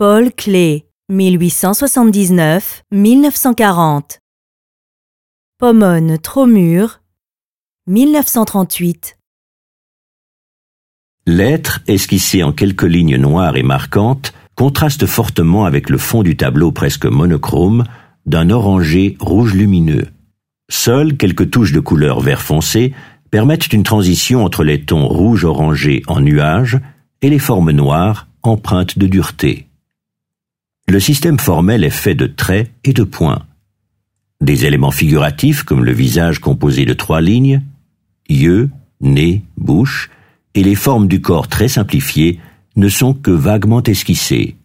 Paul Klee, 1879-1940. Pomone Tromure, 1938. L'être, esquissé en quelques lignes noires et marquantes, contraste fortement avec le fond du tableau presque monochrome d'un orangé rouge lumineux. Seules quelques touches de couleur vert foncé permettent une transition entre les tons rouge-orangé en nuages et les formes noires empreintes de dureté. Le système formel est fait de traits et de points. Des éléments figuratifs comme le visage composé de trois lignes, yeux, nez, bouche, et les formes du corps très simplifiées ne sont que vaguement esquissées.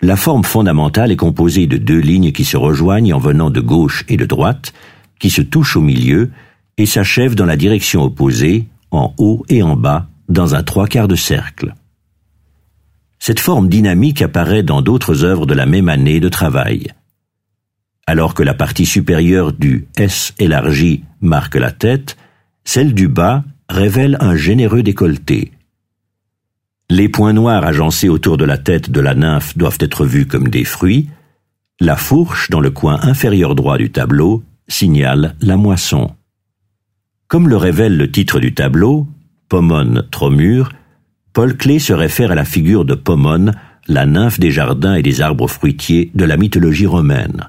La forme fondamentale est composée de deux lignes qui se rejoignent en venant de gauche et de droite, qui se touchent au milieu et s'achèvent dans la direction opposée, en haut et en bas, dans un trois quarts de cercle. Cette forme dynamique apparaît dans d'autres œuvres de la même année de travail. Alors que la partie supérieure du S élargi marque la tête, celle du bas révèle un généreux décolleté. Les points noirs agencés autour de la tête de la nymphe doivent être vus comme des fruits. La fourche dans le coin inférieur droit du tableau signale la moisson. Comme le révèle le titre du tableau, Pomone Tromure, Paul Klee se réfère à la figure de Pomone, la nymphe des jardins et des arbres fruitiers de la mythologie romaine.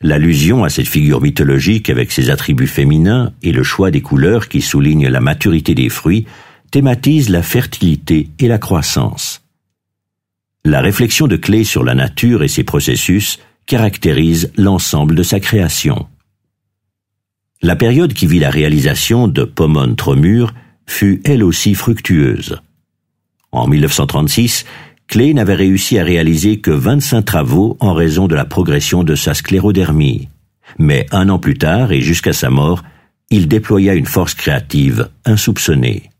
L'allusion à cette figure mythologique avec ses attributs féminins et le choix des couleurs qui soulignent la maturité des fruits thématise la fertilité et la croissance. La réflexion de Klee sur la nature et ses processus caractérise l'ensemble de sa création. La période qui vit la réalisation de Pomone Tromure fut elle aussi fructueuse. En 1936, Klee n'avait réussi à réaliser que 25 travaux en raison de la progression de sa sclérodermie. Mais un an plus tard, et jusqu'à sa mort, il déploya une force créative insoupçonnée.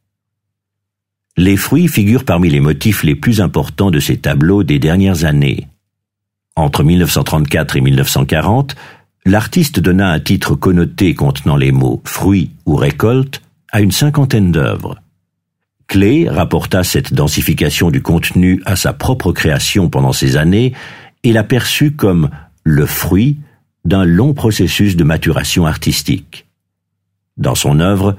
Les fruits figurent parmi les motifs les plus importants de ses tableaux des dernières années. Entre 1934 et 1940, l'artiste donna un titre connoté contenant les mots fruits ou récolte à une cinquantaine d'œuvres. Klee rapporta cette densification du contenu à sa propre création pendant ces années et l'a perçue comme le fruit d'un long processus de maturation artistique. Dans son œuvre,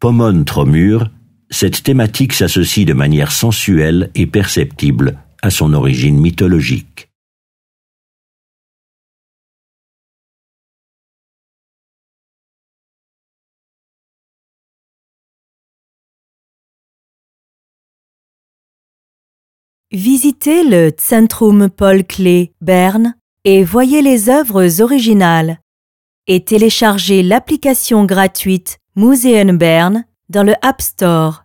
Pomone Tromure, cette thématique s'associe de manière sensuelle et perceptible à son origine mythologique. Visitez le Centrum Paul Klee Berne et voyez les œuvres originales. Et téléchargez l'application gratuite Museum Berne dans le App Store.